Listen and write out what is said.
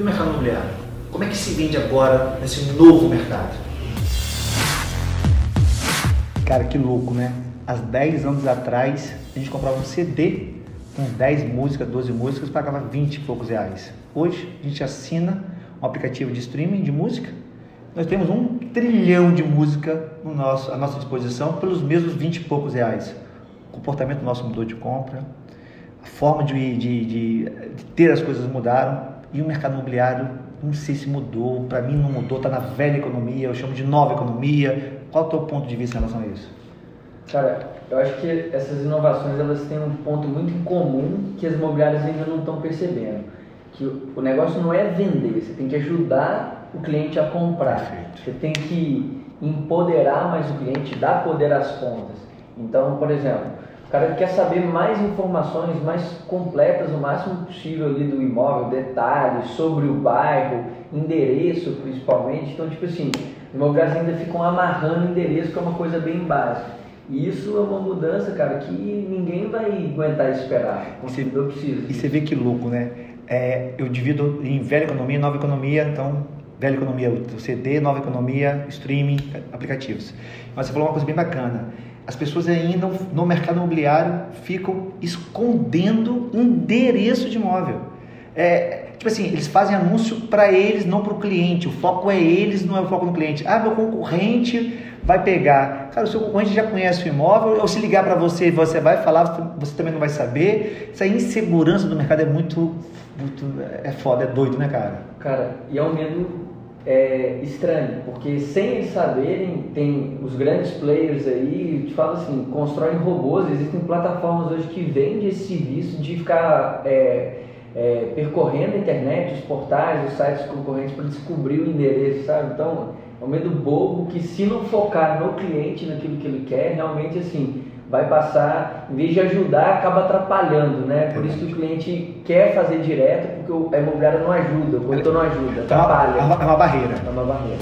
E o mercado imobiliário? Como é que se vende agora nesse novo mercado? Cara, que louco, né? Há 10 anos atrás, a gente comprava um CD com 10 músicas, 12 músicas, pagava 20 e poucos reais. Hoje, a gente assina um aplicativo de streaming de música. Nós temos um trilhão de música no nosso, à nossa disposição pelos mesmos 20 e poucos reais. O comportamento nosso mudou de compra, a forma de, de, de, de ter as coisas mudaram e o mercado imobiliário, não sei se mudou, para mim não mudou, está na velha economia, eu chamo de nova economia. Qual é o teu ponto de vista em relação a isso? Cara, eu acho que essas inovações elas têm um ponto muito em comum que as imobiliárias ainda não estão percebendo. Que o negócio não é vender, você tem que ajudar o cliente a comprar. Perfeito. Você tem que empoderar mais o cliente, dar poder às pontas. Então, por exemplo, o cara quer saber mais informações mais completas o máximo possível ali do imóvel, detalhes sobre o bairro, endereço principalmente. Então, tipo assim, imobiliários ainda ficam amarrando endereço, que é uma coisa bem básica. E isso é uma mudança, cara, que ninguém vai aguentar esperar. O consumidor precisa. E você vê que louco, né? É, eu divido em velha economia e nova economia, então velha economia, o CD, nova economia, streaming, aplicativos. Mas você falou uma coisa bem bacana. As pessoas ainda no mercado imobiliário ficam escondendo endereço de imóvel. É, tipo assim, eles fazem anúncio para eles, não para o cliente. O foco é eles, não é o foco no cliente. Ah, meu concorrente vai pegar. Cara, o seu concorrente já conhece o imóvel, ou se ligar para você você vai falar, você também não vai saber. Essa insegurança do mercado é muito, muito. É foda, é doido, né, cara? Cara, e é um medo é, estranho, porque sem eles saberem, tem os grandes players aí, te falo assim, constroem robôs, existem plataformas hoje que vendem esse serviço de ficar. É, é, percorrendo a internet, os portais, os sites concorrentes para descobrir o endereço, sabe? Então, é um medo bobo que se não focar no cliente, naquilo que ele quer, realmente assim, vai passar, em vez de ajudar, acaba atrapalhando, né? Por isso que o cliente quer fazer direto, porque a imobiliária não ajuda, o corretor não ajuda, atrapalha. É uma, é uma barreira. É uma barreira.